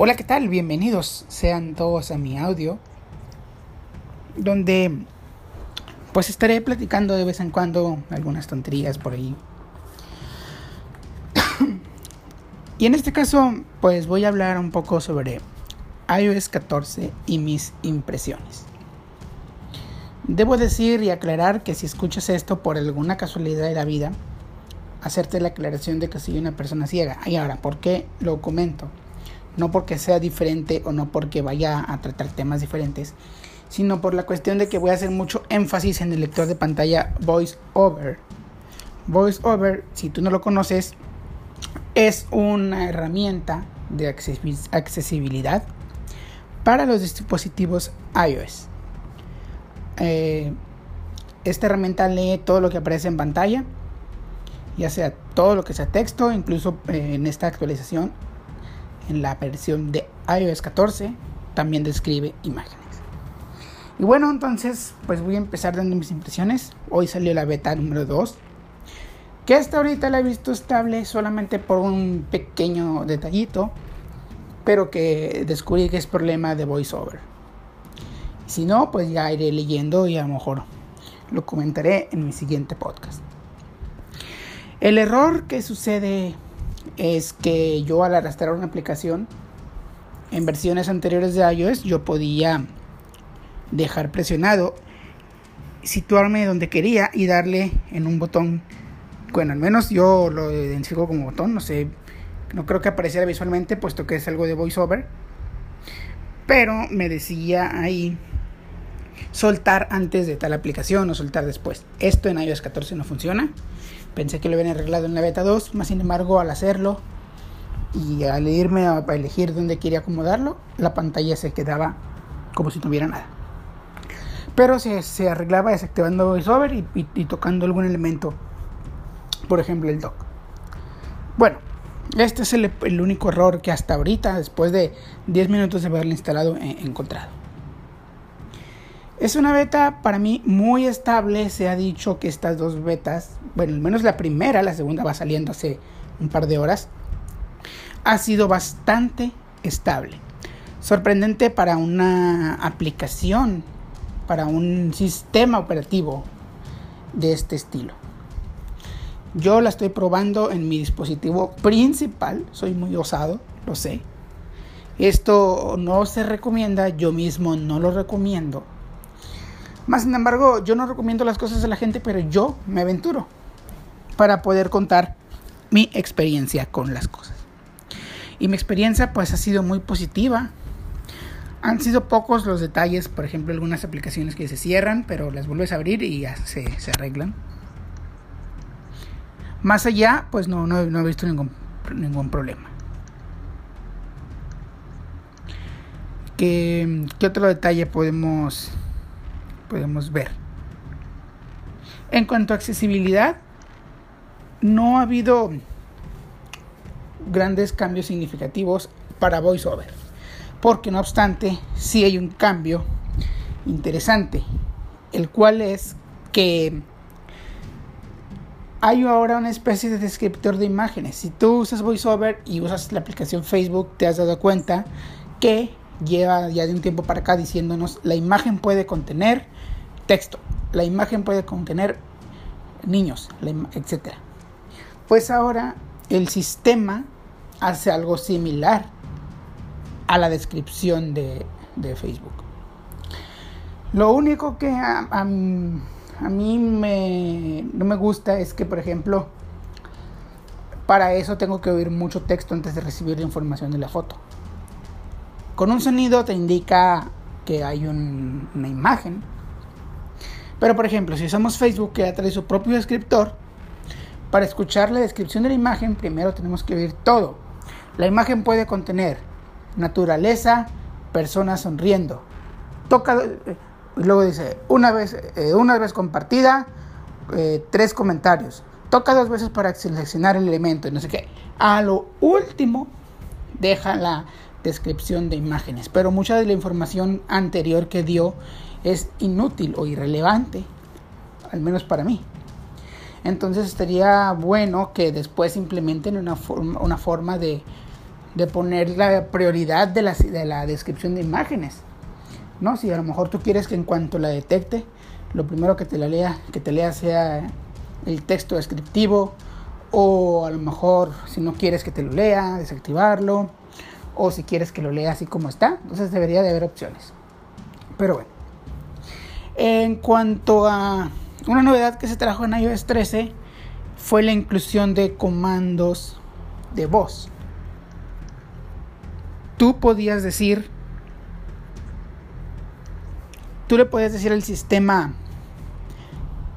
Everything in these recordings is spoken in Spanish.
Hola, ¿qué tal? Bienvenidos sean todos a mi audio, donde pues estaré platicando de vez en cuando algunas tonterías por ahí. y en este caso, pues voy a hablar un poco sobre iOS 14 y mis impresiones. Debo decir y aclarar que si escuchas esto por alguna casualidad de la vida, hacerte la aclaración de que soy una persona ciega. Y ahora, ¿por qué lo comento? No porque sea diferente o no porque vaya a tratar temas diferentes, sino por la cuestión de que voy a hacer mucho énfasis en el lector de pantalla Voice Over. Voice Over, si tú no lo conoces, es una herramienta de accesibilidad para los dispositivos iOS. Eh, esta herramienta lee todo lo que aparece en pantalla, ya sea todo lo que sea texto, incluso eh, en esta actualización en la versión de iOS 14 también describe imágenes. Y bueno, entonces pues voy a empezar dando mis impresiones. Hoy salió la beta número 2. Que hasta ahorita la he visto estable solamente por un pequeño detallito. Pero que descubrí que es problema de voiceover. Si no, pues ya iré leyendo y a lo mejor lo comentaré en mi siguiente podcast. El error que sucede es que yo al arrastrar una aplicación en versiones anteriores de iOS yo podía dejar presionado, situarme donde quería y darle en un botón. Bueno, al menos yo lo identifico como botón, no sé, no creo que apareciera visualmente puesto que es algo de voiceover. Pero me decía ahí soltar antes de tal aplicación o soltar después. Esto en iOS 14 no funciona. Pensé que lo habían arreglado en la beta 2, más sin embargo al hacerlo y al irme a, elegir dónde quería acomodarlo, la pantalla se quedaba como si no hubiera nada. Pero se, se arreglaba desactivando VoiceOver y, y, tocando algún elemento, por ejemplo el dock. Bueno, este es el, el, único error que hasta ahorita, después de 10 minutos de haberlo instalado, he encontrado. Es una beta para mí muy estable. Se ha dicho que estas dos betas, bueno, al menos la primera, la segunda va saliendo hace un par de horas, ha sido bastante estable. Sorprendente para una aplicación, para un sistema operativo de este estilo. Yo la estoy probando en mi dispositivo principal, soy muy osado, lo sé. Esto no se recomienda, yo mismo no lo recomiendo más sin embargo, yo no recomiendo las cosas a la gente, pero yo me aventuro para poder contar mi experiencia con las cosas. Y mi experiencia pues ha sido muy positiva. Han sido pocos los detalles, por ejemplo, algunas aplicaciones que se cierran, pero las vuelves a abrir y ya se, arreglan. Más allá, pues no, no, he visto ningún, ningún problema. ¿Qué, ¿Qué otro detalle podemos podemos ver. En cuanto a accesibilidad, no ha habido grandes cambios significativos para VoiceOver, porque no obstante, sí hay un cambio interesante, el cual es que hay ahora una especie de descriptor de imágenes. Si tú usas VoiceOver y usas la aplicación Facebook, te has dado cuenta que lleva ya de un tiempo para acá diciéndonos la imagen puede contener texto, la imagen puede contener niños, etc. Pues ahora el sistema hace algo similar a la descripción de, Facebook. Lo único que a, mí me, no me gusta es que, por ejemplo, para eso tengo que oír mucho texto antes de recibir la información de la foto. Con un sonido te indica que hay una imagen. Pero por ejemplo, si usamos Facebook que ya trae su propio descriptor, para escuchar la descripción de la imagen primero tenemos que oír todo. La imagen puede contener naturaleza, personas sonriendo. Toca, eh, luego dice, una vez, eh, una vez compartida, eh, tres comentarios. Toca dos veces para seleccionar el elemento y no sé qué. A lo último, deja la descripción de imágenes, pero mucha de la información anterior que dio es inútil o irrelevante, al menos para mí. Entonces estaría bueno que después implementen una forma, una forma de, de poner la prioridad de la, de la descripción de imágenes. ¿no? Si a lo mejor tú quieres que en cuanto la detecte, lo primero que te la lea, que te lea sea el texto descriptivo, o a lo mejor si no quieres que te lo lea, desactivarlo, o si quieres que lo lea así como está, entonces debería de haber opciones. Pero bueno, en cuanto a una novedad que se trajo en iOS 13 fue la inclusión de comandos de voz. Tú podías decir, tú le podías decir al sistema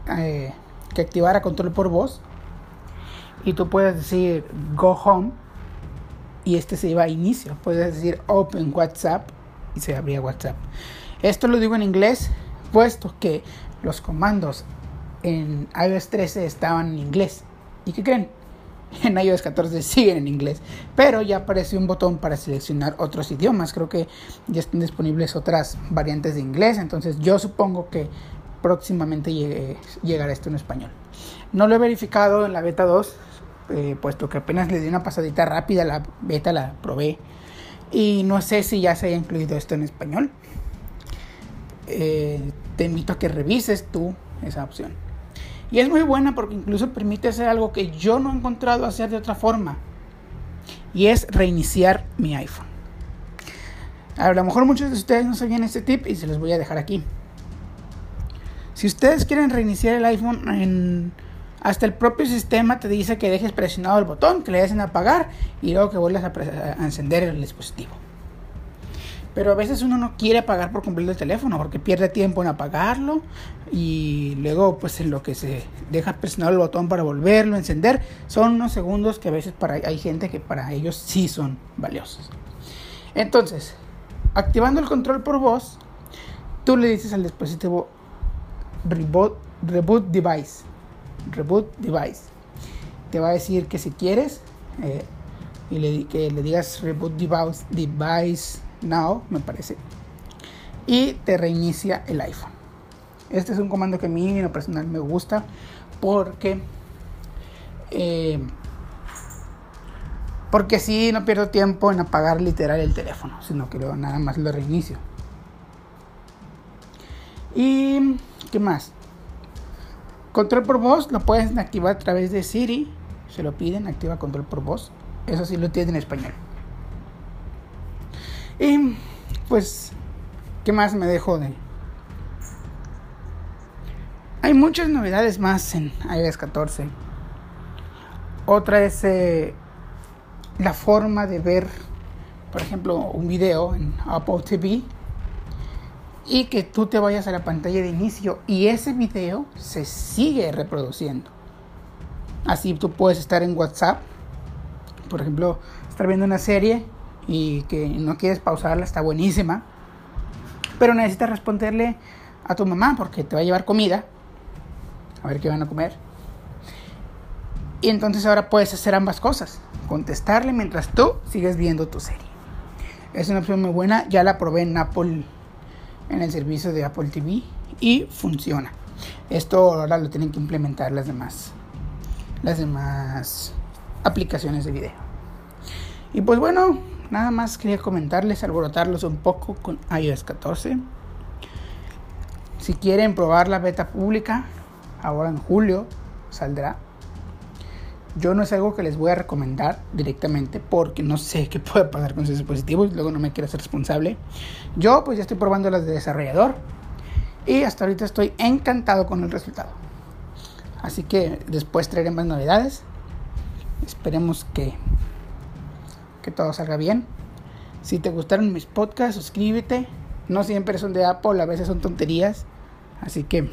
eh, que activara control por voz y tú puedes decir go home y este se iba a inicio. Puedes decir open WhatsApp y se abría WhatsApp. Esto lo digo en inglés, puesto que los comandos en iOS 13 estaban en inglés. ¿Y qué creen? En iOS 14 siguen en inglés, pero ya apareció un botón para seleccionar otros idiomas. Creo que ya están disponibles otras variantes de inglés, entonces yo supongo que próximamente llegará esto en español. No lo he verificado en la beta 2, eh, puesto que apenas le di una pasadita rápida, la beta la probé y no sé si ya se haya incluido esto en español. Eh, te invito a que revises tú esa opción. Y es muy buena porque incluso permite hacer algo que yo no he encontrado hacer de otra forma. Y es reiniciar mi iPhone. A lo mejor muchos de ustedes no sabían este tip y se los voy a dejar aquí. Si ustedes quieren reiniciar el iPhone en hasta el propio sistema te dice que dejes presionado el botón, que le des en apagar y luego que vuelvas a, encender el dispositivo. Pero a veces uno no quiere apagar por completo el teléfono porque pierde tiempo en apagarlo y luego pues en lo que se deja presionado el botón para volverlo a encender son unos segundos que a veces para, hay gente que para ellos sí son valiosos. Entonces, activando el control por voz, tú le dices al dispositivo reboot, reboot device reboot device. Te va a decir que si quieres eh, y le, que le digas reboot device, device now, me parece, y te reinicia el iPhone. Este es un comando que a mí en lo personal me gusta porque eh, porque si no pierdo tiempo en apagar literal el teléfono, sino que nada más lo reinicio. ¿Y qué más? Control por voz lo puedes activar a través de Siri. Se lo piden, activa control por voz. Eso sí lo tiene en español. Y pues, ¿qué más me dejo de? Hay muchas novedades más en iOS 14. Otra es eh, la forma de ver, por ejemplo, un video en Apple TV y que tú te vayas a la pantalla de inicio y ese video se sigue reproduciendo. Así tú puedes estar en WhatsApp, por ejemplo, estar viendo una serie y que no quieres pausarla, está buenísima, pero necesitas responderle a tu mamá porque te va a llevar comida, a ver qué van a comer. Y entonces ahora puedes hacer ambas cosas, contestarle mientras tú sigues viendo tu serie. Es una opción muy buena, ya la probé en Apple en el servicio de Apple TV y funciona. Esto ahora lo tienen que implementar las demás las demás aplicaciones de video. Y pues bueno, nada más quería comentarles, alborotarlos un poco con iOS 14. Si quieren probar la beta pública, ahora en julio saldrá. Yo no es algo que les voy a recomendar directamente porque no sé qué puede pasar con sus dispositivos, luego no me quiero ser responsable. Yo pues ya estoy probando las de desarrollador y hasta ahorita estoy encantado con el resultado. Así que después traeré más novedades. Esperemos que, que todo salga bien. Si te gustaron mis podcasts, suscríbete. No siempre son de Apple, a veces son tonterías. Así que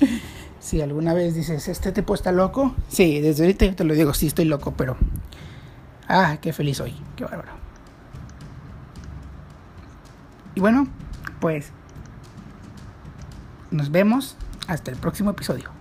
si alguna vez dices, este tipo está loco, sí, desde ahorita yo te lo digo, sí estoy loco, pero... Ah, qué feliz soy, qué bárbaro. Y bueno, pues nos vemos hasta el próximo episodio.